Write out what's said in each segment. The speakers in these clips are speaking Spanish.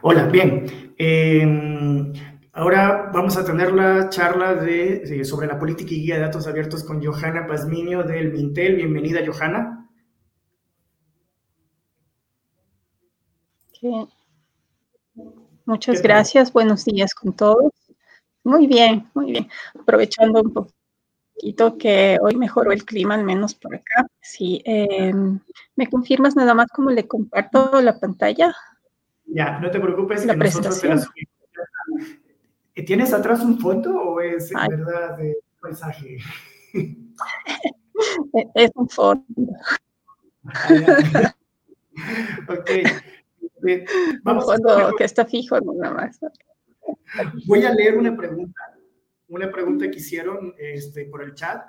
Hola, bien. Eh, ahora vamos a tener la charla de, sobre la política y guía de datos abiertos con Johanna Pazmiño del Mintel. Bienvenida, Johanna. Muchas gracias. Buenos días con todos. Muy bien, muy bien. Aprovechando un poquito que hoy mejoró el clima, al menos por acá. Sí, eh, ¿me confirmas nada más cómo le comparto la pantalla? Ya, no te preocupes. La que presentación. ¿Tienes atrás un foto o es en verdad de paisaje? es un fondo. ok. Vamos un fondo que está fijo nada más. Voy a leer una pregunta, una pregunta que hicieron este, por el chat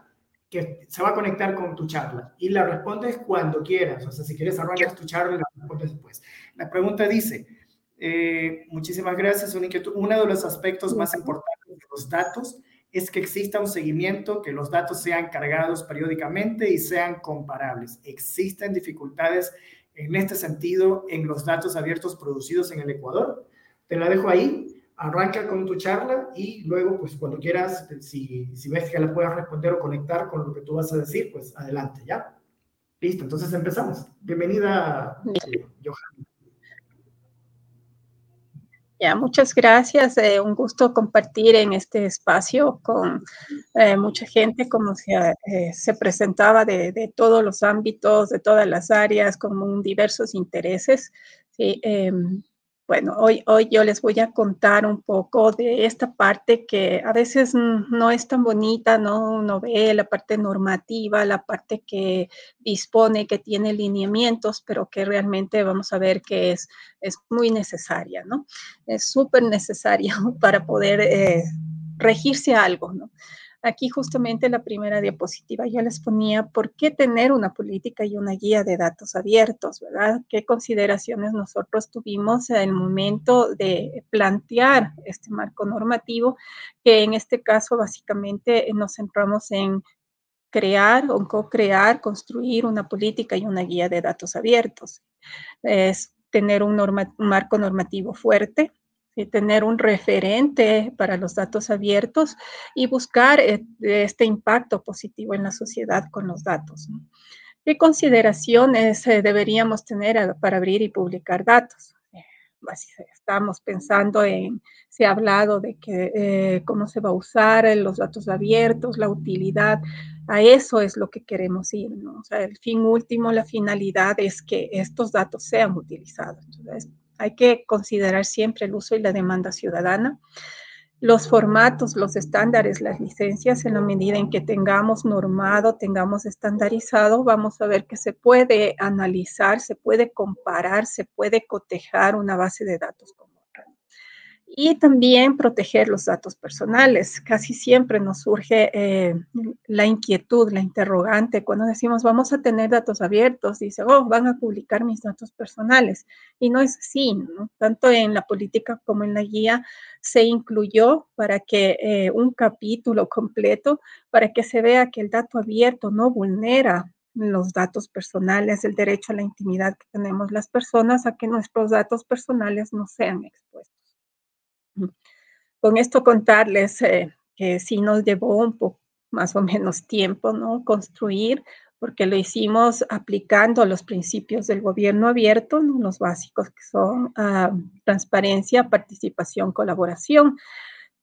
que se va a conectar con tu charla y la respondes cuando quieras. O sea, si quieres arrancas tu charla y la respondes después. La pregunta dice, eh, muchísimas gracias, una Uno de los aspectos más importantes de los datos es que exista un seguimiento, que los datos sean cargados periódicamente y sean comparables. Existen dificultades en este sentido en los datos abiertos producidos en el Ecuador. Te la dejo ahí arranca con tu charla y luego, pues cuando quieras, si, si ves que la puedas responder o conectar con lo que tú vas a decir, pues adelante, ¿ya? Listo, entonces empezamos. Bienvenida, eh, Johanna. Muchas gracias. Eh, un gusto compartir en este espacio con eh, mucha gente, como se, se presentaba de, todos los ámbitos, de todas las áreas, con diversos intereses. Em, bueno, hoy, hoy yo les voy a contar un poco de esta parte que a veces no es tan bonita, ¿no? Uno ve la parte normativa, la parte que dispone, que tiene lineamientos, pero que realmente vamos a ver que es, es muy necesaria, ¿no? Es súper necesaria para poder eh, regirse algo, ¿no? Aquí justamente la primera diapositiva yo les ponía por qué tener una política y una guía de datos abiertos, ¿verdad? ¿Qué consideraciones nosotros tuvimos en el momento de plantear este marco normativo? Que en este caso básicamente nos centramos en crear o co-crear, construir una política y una guía de datos abiertos. Es tener un marco normativo fuerte, tener un referente para los datos abiertos y buscar eh, este impacto positivo en la sociedad con los datos. ¿Qué consideraciones eh, deberíamos tener para abrir y publicar datos? Eh, estamos pensando en, se ha hablado de que cómo se va a usar los datos abiertos, la utilidad, a eso es lo que queremos ir, el fin último, la finalidad es que estos datos sean utilizados. Hay que considerar siempre el uso y la demanda ciudadana. Los formatos, los estándares, las licencias, en la medida en que tengamos normado, tengamos estandarizado, vamos a ver que se puede analizar, se puede comparar, se puede cotejar una base de datos y también proteger los datos personales. Casi siempre nos surge eh, la inquietud, la interrogante, cuando decimos vamos a tener datos abiertos, dice, oh, van a publicar mis datos personales. Y no es así, ¿no? Tanto en la política como en la guía se incluyó para que eh, un capítulo completo, para que se vea que el dato abierto no vulnera los datos personales, el derecho a la intimidad que tenemos las personas, a que nuestros datos personales no sean expuestos. Con esto contarles eh, que sí nos llevó un poco más o menos tiempo, ¿no? Construir, porque lo hicimos aplicando los principios del gobierno abierto, los básicos que son ah, transparencia, participación, colaboración.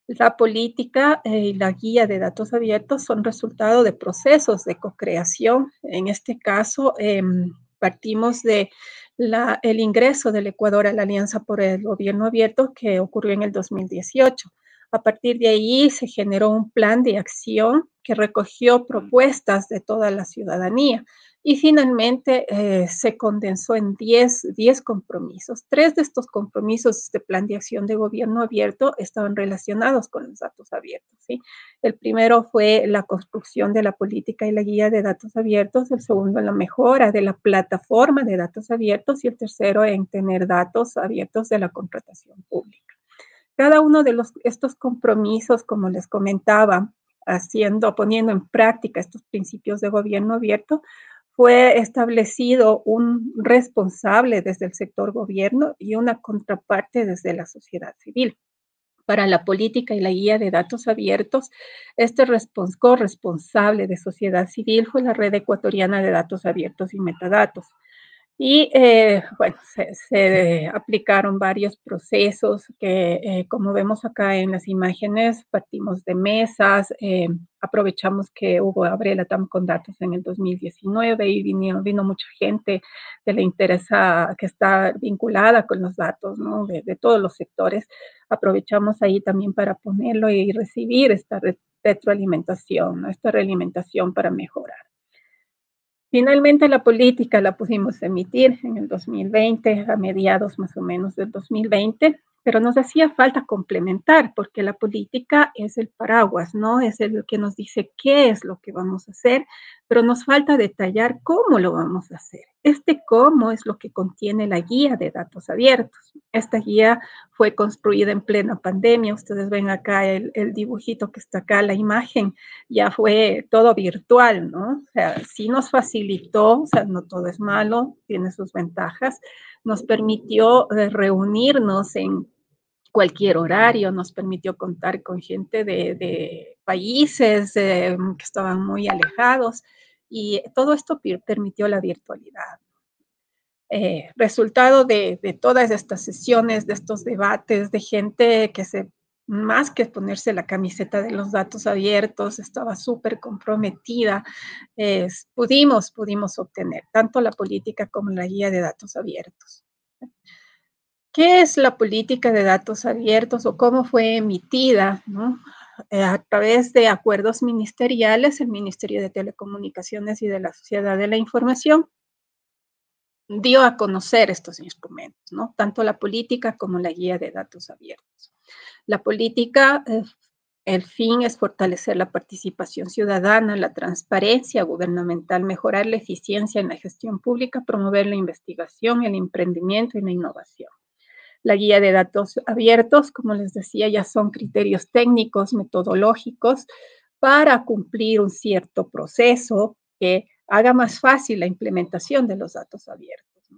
La política eh, y la guía de datos abiertos son resultado de procesos de co-creación. En este caso, em, partimos de el ingreso del Ecuador a la Alianza por el Gobierno Abierto que ocurrió en el 2018. A partir de ahí se generó un plan de acción que recogió propuestas de toda la ciudadanía y finalmente eh, se condensó en 10, 10 compromisos. Tres de estos compromisos, este plan de acción de gobierno abierto, estaban relacionados con los datos abiertos. ¿sí? El primero fue la construcción de la política y la guía de datos abiertos, el segundo la mejora de la plataforma de datos abiertos y el tercero en tener datos abiertos de la contratación pública. Cada uno de los, estos compromisos, como les comentaba, haciendo, poniendo en práctica estos principios de gobierno abierto, fue establecido un responsable desde el sector gobierno y una contraparte desde la sociedad civil. Para la política y la guía de datos abiertos, este corresponsable de sociedad civil fue la Red Ecuatoriana de Datos Abiertos y Metadatos y eh, bueno, se, aplicaron varios procesos que, eh, como vemos acá en las imágenes, partimos de mesas, eh, aprovechamos que hubo Abrelatam con datos en el 2019 y vino, vino mucha gente que le interesa, que está vinculada con los datos, ¿no? De, de todos los sectores. Aprovechamos ahí también para ponerlo y recibir esta retroalimentación, esta realimentación para mejorar. Finalmente la política la pudimos emitir en el 2020, a mediados más o menos del 2020, pero nos hacía falta complementar porque la política es el paraguas, ¿no? Es el que nos dice qué es lo que vamos a hacer, pero nos falta detallar cómo lo vamos a hacer. Este cómo es lo que contiene la guía de datos abiertos. Esta guía fue construida en plena pandemia. Ustedes ven acá el, dibujito que está acá, la imagen, ya fue todo virtual, ¿no? O sea, sí nos facilitó, o sea, no todo es malo, tiene sus ventajas, nos permitió eh, reunirnos en cualquier horario, nos permitió contar con gente de, países eh, que estaban muy alejados y todo esto permitió la virtualidad. Eh, resultado de, de, todas estas sesiones, de estos debates, de gente que se, más que ponerse la camiseta de los datos abiertos, estaba súper comprometida, pudimos, pudimos obtener tanto la política como la guía de datos abiertos. ¿Qué es la política de datos abiertos o cómo fue emitida? Eh, a través de acuerdos ministeriales, el Ministerio de Telecomunicaciones y de la Sociedad de la Información dio a conocer estos instrumentos, ¿no? tanto la política como la guía de datos abiertos. La política, eh, el fin es fortalecer la participación ciudadana, la transparencia gubernamental, mejorar la eficiencia en la gestión pública, promover la investigación, el emprendimiento y la innovación. La guía de datos abiertos, como les decía, ya son criterios técnicos, metodológicos para cumplir un cierto proceso que haga más fácil la implementación de los datos abiertos.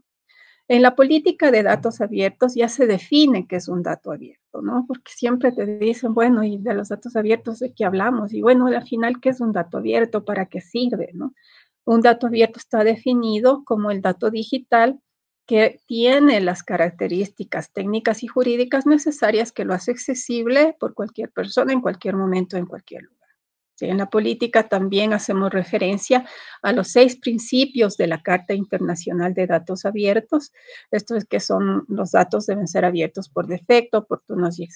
En la política de datos abiertos ya se define qué es un dato abierto, ¿no? Porque siempre te dicen, bueno, y de los datos abiertos de qué hablamos, y bueno, al final, ¿qué es un dato abierto? ¿Para qué sirve, no? Un dato abierto está definido como el dato digital que tiene las características técnicas y jurídicas necesarias que lo hace accesible por cualquier persona en cualquier momento, en cualquier lugar. En la política también hacemos referencia a los seis principios de la Carta Internacional de Datos Abiertos. Esto es que son los datos deben ser abiertos por defecto, oportunos y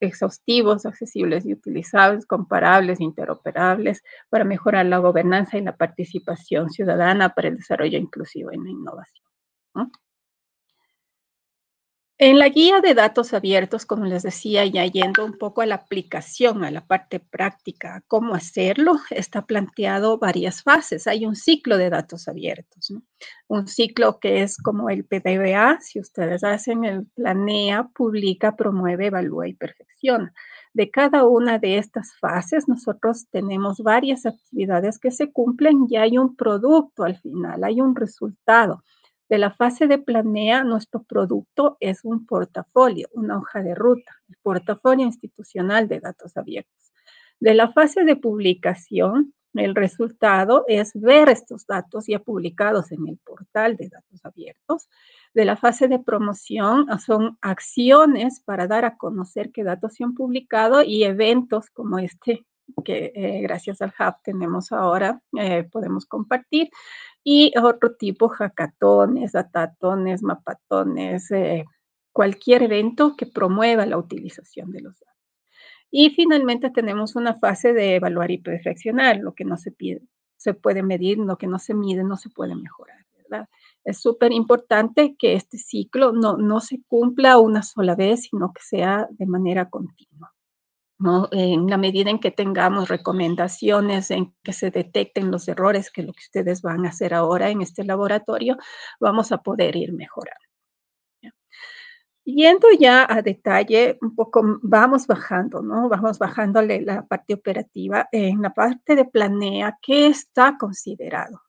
exhaustivos, accesibles y utilizables, comparables, interoperables, para mejorar la gobernanza y la participación ciudadana para el desarrollo inclusivo y la innovación. En la guía de datos abiertos, como les decía, ya yendo un poco a la aplicación, a la parte práctica, cómo hacerlo, está planteado varias fases. Hay un ciclo de datos abiertos, un ciclo que es como el PDBA, si ustedes hacen el planea, publica, promueve, evalúa y perfecciona. De cada una de estas fases, nosotros tenemos varias actividades que se cumplen y hay un producto al final, hay un resultado. De la fase de planea, nuestro producto es un portafolio, una hoja de ruta, el portafolio institucional de datos abiertos. De la fase de publicación, el resultado es ver estos datos ya publicados en el portal de datos abiertos. De la fase de promoción son acciones para dar a conocer qué datos se han publicado y eventos como este que eh, gracias al Hub tenemos ahora, eh, podemos compartir y otro tipo, hackatones, datatones, mapatones, eh, cualquier evento que promueva la utilización de los datos. Y finalmente tenemos una fase de evaluar y perfeccionar, lo que no se pide, se puede medir, lo que no se mide no se puede mejorar. Es súper importante que este ciclo no, no se cumpla una sola vez, sino que sea de manera continua. En la medida en que tengamos recomendaciones, en que se detecten los errores, que es lo que ustedes van a hacer ahora en este laboratorio, vamos a poder ir mejorando. Yendo ya a detalle, un poco vamos bajando, ¿no? Vamos bajándole la parte operativa. En la parte de planea, ¿qué está considerado?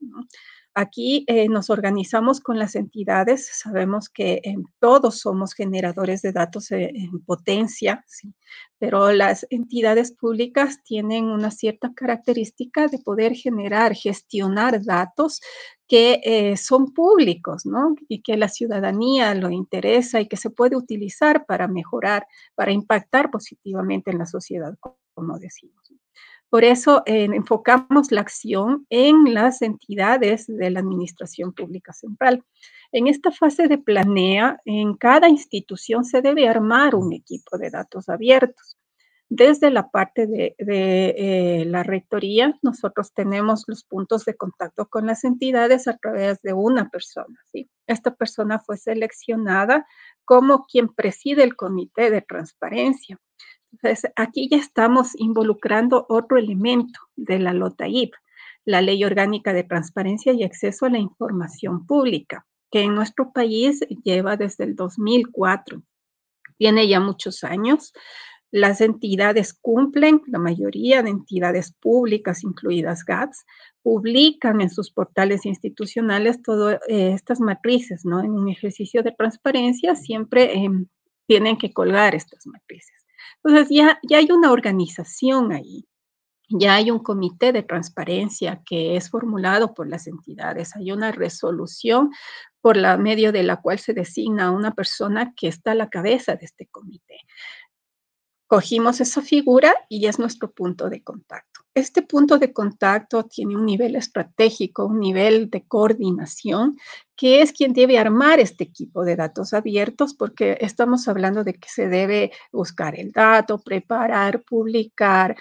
Aquí eh, nos organizamos con las entidades, sabemos que todos somos generadores de datos en potencia, pero las entidades públicas tienen una cierta característica de poder generar, gestionar datos que eh, son públicos, ¿no? Y que la ciudadanía lo interesa y que se puede utilizar para mejorar, para impactar positivamente en la sociedad, como decimos. Por eso eh, enfocamos la acción en las entidades de la Administración Pública Central. En esta fase de planea, en cada institución se debe armar un equipo de datos abiertos. Desde la parte de, eh, la rectoría, nosotros tenemos los puntos de contacto con las entidades a través de una persona. ¿sí? Esta persona fue seleccionada como quien preside el comité de transparencia. Entonces, aquí ya estamos involucrando otro elemento de la LOTAIP, la Ley Orgánica de Transparencia y Acceso a la Información Pública, que en nuestro país lleva desde el 2004. Tiene ya muchos años. Las entidades cumplen, la mayoría de entidades públicas, incluidas GATS, publican en sus portales institucionales todas eh, estas matrices, ¿no? En un ejercicio de transparencia siempre em, tienen que colgar estas matrices. Entonces ya, ya hay una organización ahí, ya hay un comité de transparencia que es formulado por las entidades, hay una resolución por la medio de la cual se designa una persona que está a la cabeza de este comité. Cogimos esa figura y es nuestro punto de contacto. Este punto de contacto tiene un nivel estratégico, un nivel de coordinación, que es quien debe armar este equipo de datos abiertos, porque estamos hablando de que se debe buscar el dato, preparar, publicar,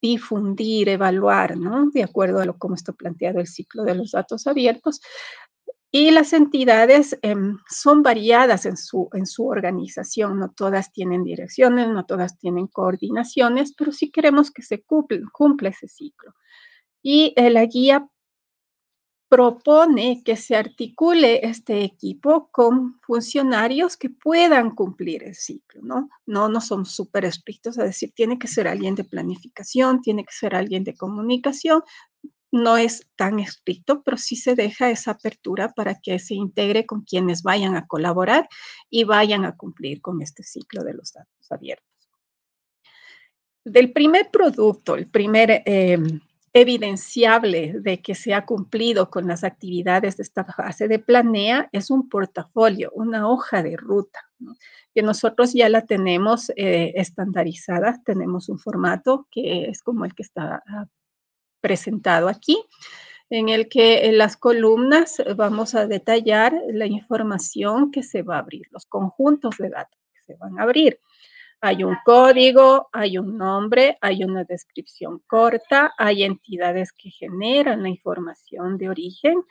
difundir, evaluar, ¿no? De acuerdo a lo como está planteado el ciclo de los datos abiertos, y las entidades em, son variadas en su, en su organización, no todas tienen direcciones, no todas tienen coordinaciones, pero sí queremos que se cumpla ese ciclo. Y eh, la guía propone que se articule este equipo con funcionarios que puedan cumplir el ciclo, ¿no? No, no son súper estrictos a decir, tiene que ser alguien de planificación, tiene que ser alguien de comunicación, no es tan estricto, pero sí se deja esa apertura para que se integre con quienes vayan a colaborar y vayan a cumplir con este ciclo de los datos abiertos. Del primer producto, el primer em, evidenciable de que se ha cumplido con las actividades de esta fase de planea es un portafolio, una hoja de ruta, que nosotros ya la tenemos eh, estandarizada, tenemos un formato que es como el que está presentado aquí, en el que en las columnas vamos a detallar la información que se va a abrir, los conjuntos de datos que se van a abrir. Hay un código, hay un nombre, hay una descripción corta, hay entidades que generan la información de origen,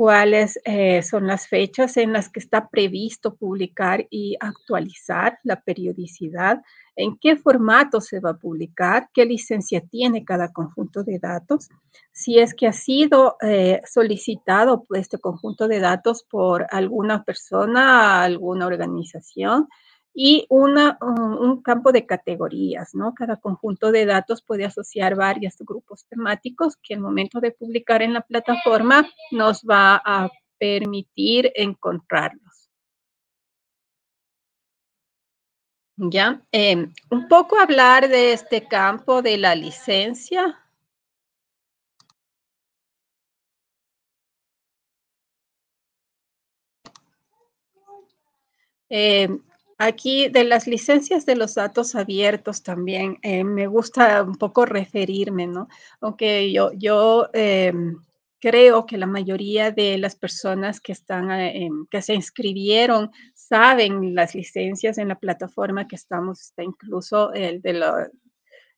cuáles eh, son las fechas en las que está previsto publicar y actualizar la periodicidad, en qué formato se va a publicar, qué licencia tiene cada conjunto de datos, si es que ha sido eh, solicitado este conjunto de datos por alguna persona, alguna organización, y un campo de categorías, ¿no? Cada conjunto de datos puede asociar varios grupos temáticos que al momento de publicar en la plataforma nos va a permitir encontrarlos. Ya, em, un poco hablar de este campo de la licencia. Eh, Aquí de las licencias de los datos abiertos también eh, me gusta un poco referirme, ¿no? Aunque yo, yo em, creo que la mayoría de las personas que están, eh, que se inscribieron saben las licencias en la plataforma que estamos, está incluso el de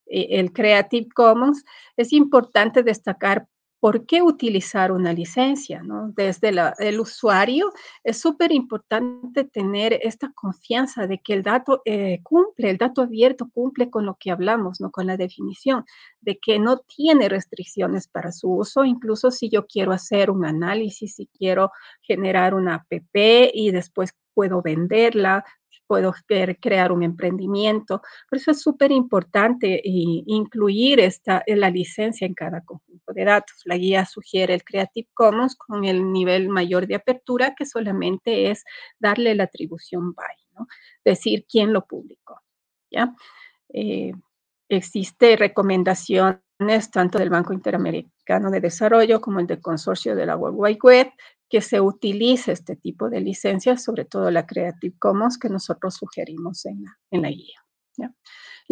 e, el Creative Commons. Es importante destacar ¿por qué utilizar una licencia? ¿no? Desde el usuario es súper importante tener esta confianza de que el dato eh, cumple, el dato abierto cumple con lo que hablamos, ¿no? con la definición, de que no tiene restricciones para su uso, incluso si yo quiero hacer un análisis, si quiero generar una app y después puedo venderla, puedo crear un emprendimiento. Por eso es súper importante incluir esta, la licencia en cada conjunto de datos. La guía sugiere el Creative Commons con el nivel mayor de apertura, que solamente es darle la atribución by, decir quién lo publicó. ¿ya? Eh, existe recomendaciones tanto del Banco Interamericano de Desarrollo como el del consorcio de la World Wide Web que se utilice este tipo de licencias, sobre todo la Creative Commons que nosotros sugerimos en la guía.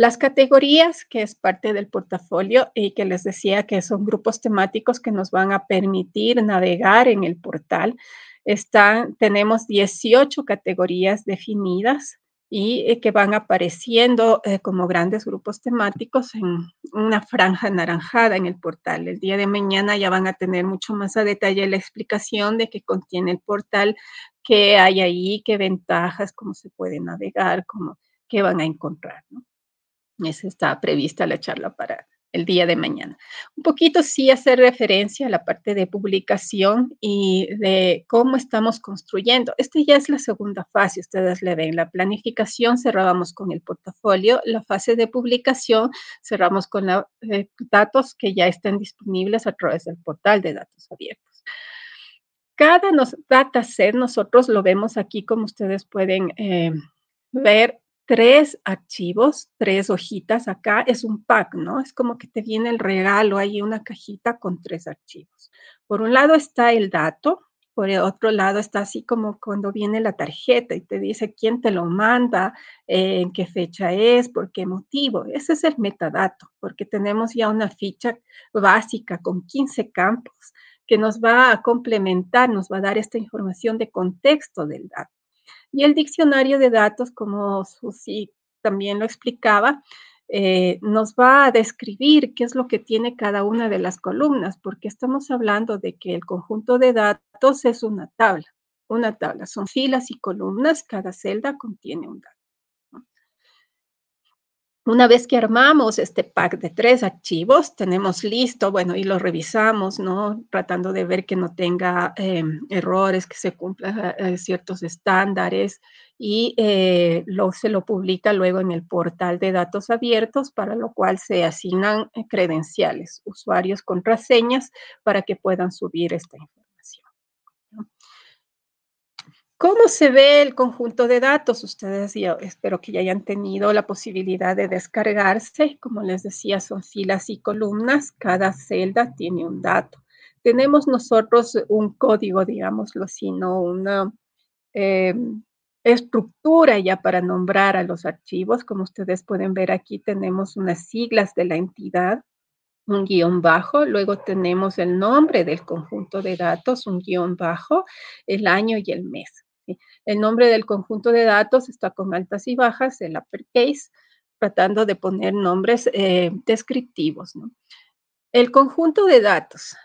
Las categorías, que es parte del portafolio y que les decía que son grupos temáticos que nos van a permitir navegar en el portal, están, tenemos 18 categorías definidas y eh, que van apareciendo eh, como grandes grupos temáticos en una franja anaranjada en el portal. El día de mañana ya van a tener mucho más a detalle la explicación de qué contiene el portal, qué hay ahí, qué ventajas, cómo se puede navegar, cómo, qué van a encontrar. Esa está prevista la charla para el día de mañana. Un poquito sí hacer referencia a la parte de publicación y de cómo estamos construyendo. Esta ya es la segunda fase, ustedes le ven. La planificación cerrábamos con el portafolio, la fase de publicación cerramos con los eh, datos que ya están disponibles a través del portal de datos abiertos. Cada nos, dataset nosotros lo vemos aquí como ustedes pueden eh, ver tres archivos, tres hojitas acá, es un pack, ¿no? Es como que te viene el regalo, hay una cajita con tres archivos. Por un lado está el dato, por el otro lado está así como cuando viene la tarjeta y te dice quién te lo manda, eh, en qué fecha es, por qué motivo. Ese es el metadato, porque tenemos ya una ficha básica con 15 campos que nos va a complementar, nos va a dar esta información de contexto del dato. Y el diccionario de datos, como Susi también lo explicaba, eh, nos va a describir qué es lo que tiene cada una de las columnas, porque estamos hablando de que el conjunto de datos es una tabla. Una tabla, son filas y columnas, cada celda contiene un dato. Una vez que armamos este pack de tres archivos, tenemos listo, bueno, y lo revisamos, ¿no? Tratando de ver que no tenga em, errores, que se cumplan eh, ciertos estándares y eh, se lo publica luego en el portal de datos abiertos, para lo cual se asignan eh, credenciales, usuarios, contraseñas, para que puedan subir esta información. ¿Cómo se ve el conjunto de datos? Ustedes yo espero que ya hayan tenido la posibilidad de descargarse. Como les decía, son filas y columnas. Cada celda tiene un dato. Tenemos nosotros un código, digámoslo así, ¿no? Una eh, estructura ya para nombrar a los archivos. Como ustedes pueden ver aquí, tenemos unas siglas de la entidad, un guion bajo, luego tenemos el nombre del conjunto de datos, un guion bajo, el año y el mes. El nombre del conjunto de datos está con altas y bajas, el uppercase, tratando de poner nombres eh, descriptivos. El conjunto de datos,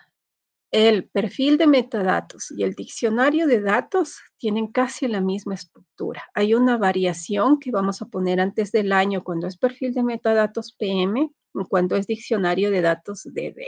el perfil de metadatos y el diccionario de datos tienen casi la misma estructura. Hay una variación que vamos a poner antes del año cuando es perfil de metadatos PM cuando es diccionario de datos DD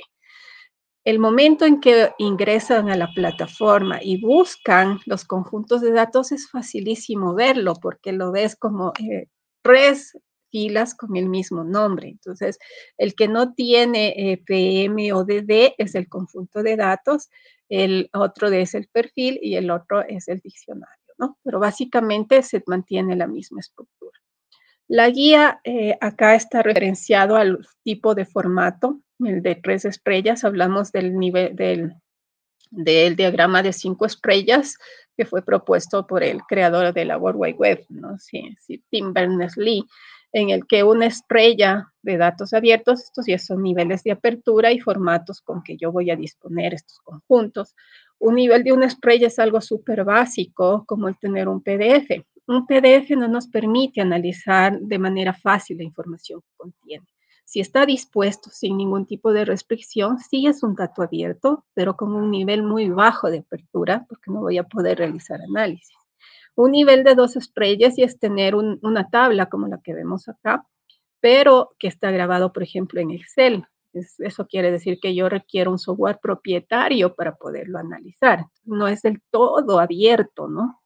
el momento en que ingresan a la plataforma y buscan los conjuntos de datos es facilísimo verlo porque lo ves como eh, tres filas con el mismo nombre. Entonces, el que no tiene eh, PM o DD es el conjunto de datos, el otro es el perfil y el otro es el diccionario, ¿no? Pero básicamente se mantiene la misma estructura. La guía eh, acá está referenciado al tipo de formato el de tres estrellas, hablamos del nivel del, del diagrama de cinco estrellas que fue propuesto por el creador de la World Wide Web, ¿no? Sí, Tim Berners-Lee, en el que una estrella de datos abiertos, estos ya son niveles de apertura y formatos con que yo voy a disponer estos conjuntos. Un nivel de una estrella es algo súper básico, como el tener un PDF. Un PDF no nos permite analizar de manera fácil la información que contiene. Si está dispuesto sin ningún tipo de restricción, sí es un dato abierto, pero con un nivel muy bajo de apertura, porque no voy a poder realizar análisis. Un nivel de dos estrellas y es tener una tabla como la que vemos acá, pero que está grabado, por ejemplo, en Excel. eso quiere decir que yo requiero un software propietario para poderlo analizar. No es del todo abierto, ¿no?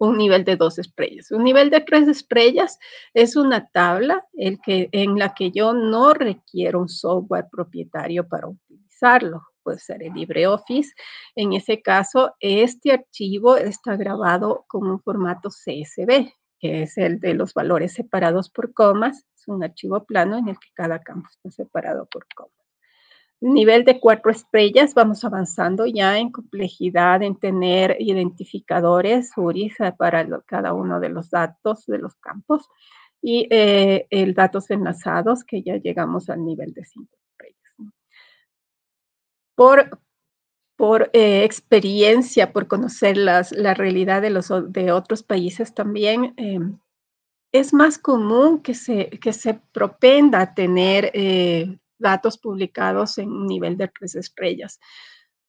Un nivel de dos estrellas. Un nivel de tres estrellas es una tabla el que, en la que yo no requiero un software propietario para utilizarlo. Puede ser el LibreOffice. En ese caso, este archivo está grabado con un formato CSV, que es el de los valores separados por comas. Es un archivo plano en el que cada campo está separado por comas. Nivel de cuatro estrellas, vamos avanzando ya en complejidad, en tener identificadores URIs para cada uno de los datos de los campos y eh, el datos enlazados, que ya llegamos al nivel de cinco estrellas. Por, por eh, experiencia, por conocer las, la realidad de, los, de otros países también, eh, es más común que se, que se propenda a tener datos publicados en un nivel de tres estrellas,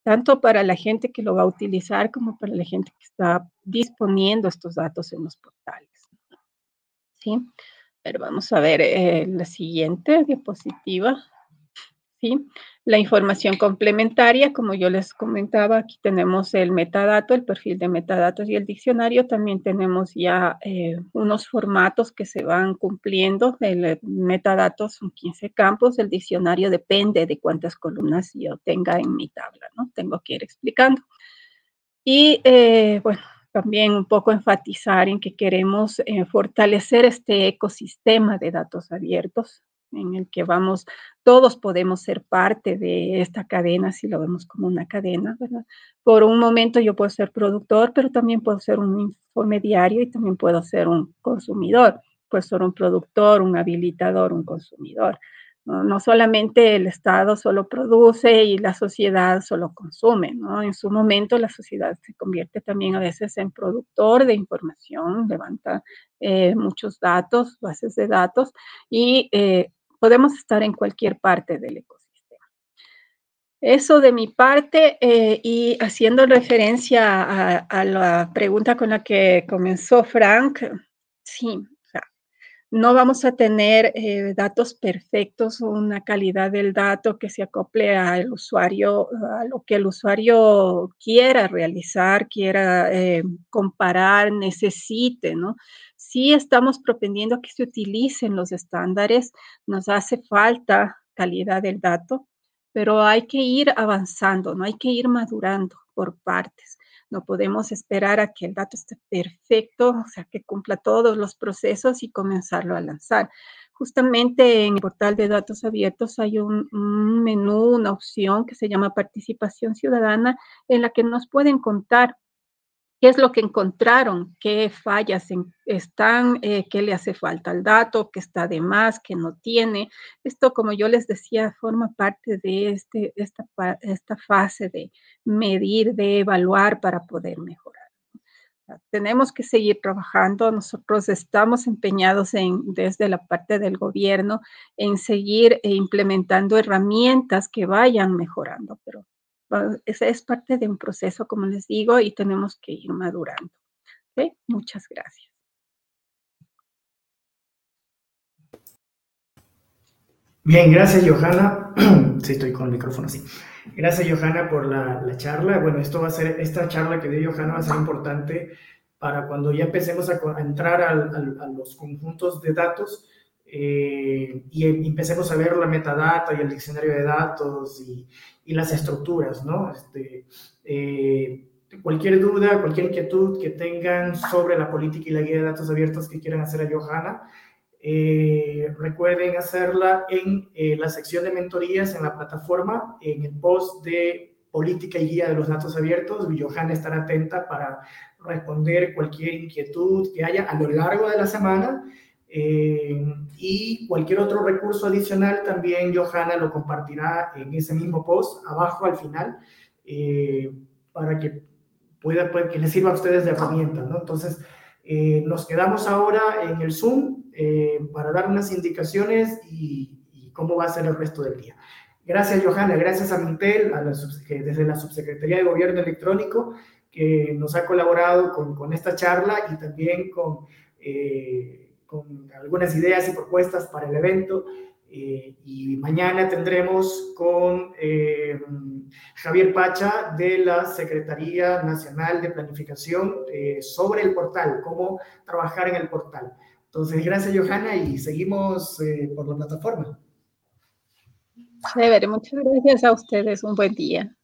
tanto para la gente que lo va a utilizar como para la gente que está disponiendo estos datos en los portales. ¿Sí? Pero vamos a ver eh, la siguiente diapositiva. ¿Sí? La información complementaria, como yo les comentaba, aquí tenemos el metadato, el perfil de metadatos y el diccionario. También tenemos ya eh, unos formatos que se van cumpliendo. El eh, metadato son 15 campos, el diccionario depende de cuántas columnas yo tenga en mi tabla, ¿no? Tengo que ir explicando. Y eh, bueno, también un poco enfatizar en que queremos fortalecer este ecosistema de datos abiertos en el que vamos, todos podemos ser parte de esta cadena, si lo vemos como una cadena, ¿verdad? Por un momento yo puedo ser productor, pero también puedo ser un intermediario y también puedo ser un consumidor. Puedo ser un productor, un habilitador, un consumidor. No, solamente el Estado solo produce y la sociedad solo consume, ¿no? En su momento la sociedad se convierte también a veces en productor de información, levanta eh, muchos datos, bases de datos y eh, podemos estar en cualquier parte del ecosistema. Eso de mi parte eh, y haciendo referencia a, la pregunta con la que comenzó Frank, sí, no vamos a tener eh, datos perfectos o una calidad del dato que se acople al usuario, a lo que el usuario quiera realizar, quiera eh, comparar, necesite, ¿no? Sí estamos propendiendo que se utilicen los estándares, nos hace falta calidad del dato, pero hay que ir avanzando, no hay que ir madurando por partes. No podemos esperar a que el dato esté perfecto, o sea, que cumpla todos los procesos y comenzarlo a lanzar. Justamente en el portal de datos abiertos hay un menú, una opción que se llama participación ciudadana, en la que nos pueden contar qué es lo que encontraron, qué fallas están, eh, qué le hace falta al dato, qué está de más, qué no tiene. Esto, como yo les decía, forma parte de este, esta, esta fase de medir, de evaluar para poder mejorar. Tenemos que seguir trabajando. Nosotros estamos empeñados en, desde la parte del gobierno en seguir e implementando herramientas que vayan mejorando, pero esa es parte de un proceso, como les digo, y tenemos que ir madurando. Muchas gracias. Bien, gracias Johanna. Sí, estoy con el micrófono así. Gracias Johanna por la, charla. Bueno, esto va a ser, esta charla que dio Johanna va a ser importante para cuando ya empecemos a, entrar a los conjuntos de datos eh, y empecemos a ver la metadata y el diccionario de datos y, y las estructuras, ¿no? Este, eh, cualquier duda, cualquier inquietud que tengan sobre la política y la guía de datos abiertos que quieran hacer a Johanna, eh, recuerden hacerla en la sección de mentorías en la plataforma, en el post de política y guía de los datos abiertos. Johanna estará atenta para responder cualquier inquietud que haya a lo largo de la semana eh, y cualquier otro recurso adicional también Johanna lo compartirá en ese mismo post abajo al final eh, para que pueda, pues, que les sirva a ustedes de herramienta, ¿no? Entonces, eh, nos quedamos ahora en el Zoom para dar unas indicaciones y, cómo va a ser el resto del día. Gracias, Johanna. Gracias a Mintel, a desde la Subsecretaría de Gobierno Electrónico, que nos ha colaborado con, con esta charla y también con con algunas ideas y propuestas para el evento. Eh, y mañana tendremos con eh, Javier Pacha de la Secretaría Nacional de Planificación eh, sobre el portal, cómo trabajar en el portal. Entonces, gracias Johanna y seguimos por la plataforma. Chévere, muchas gracias a ustedes. Un buen día.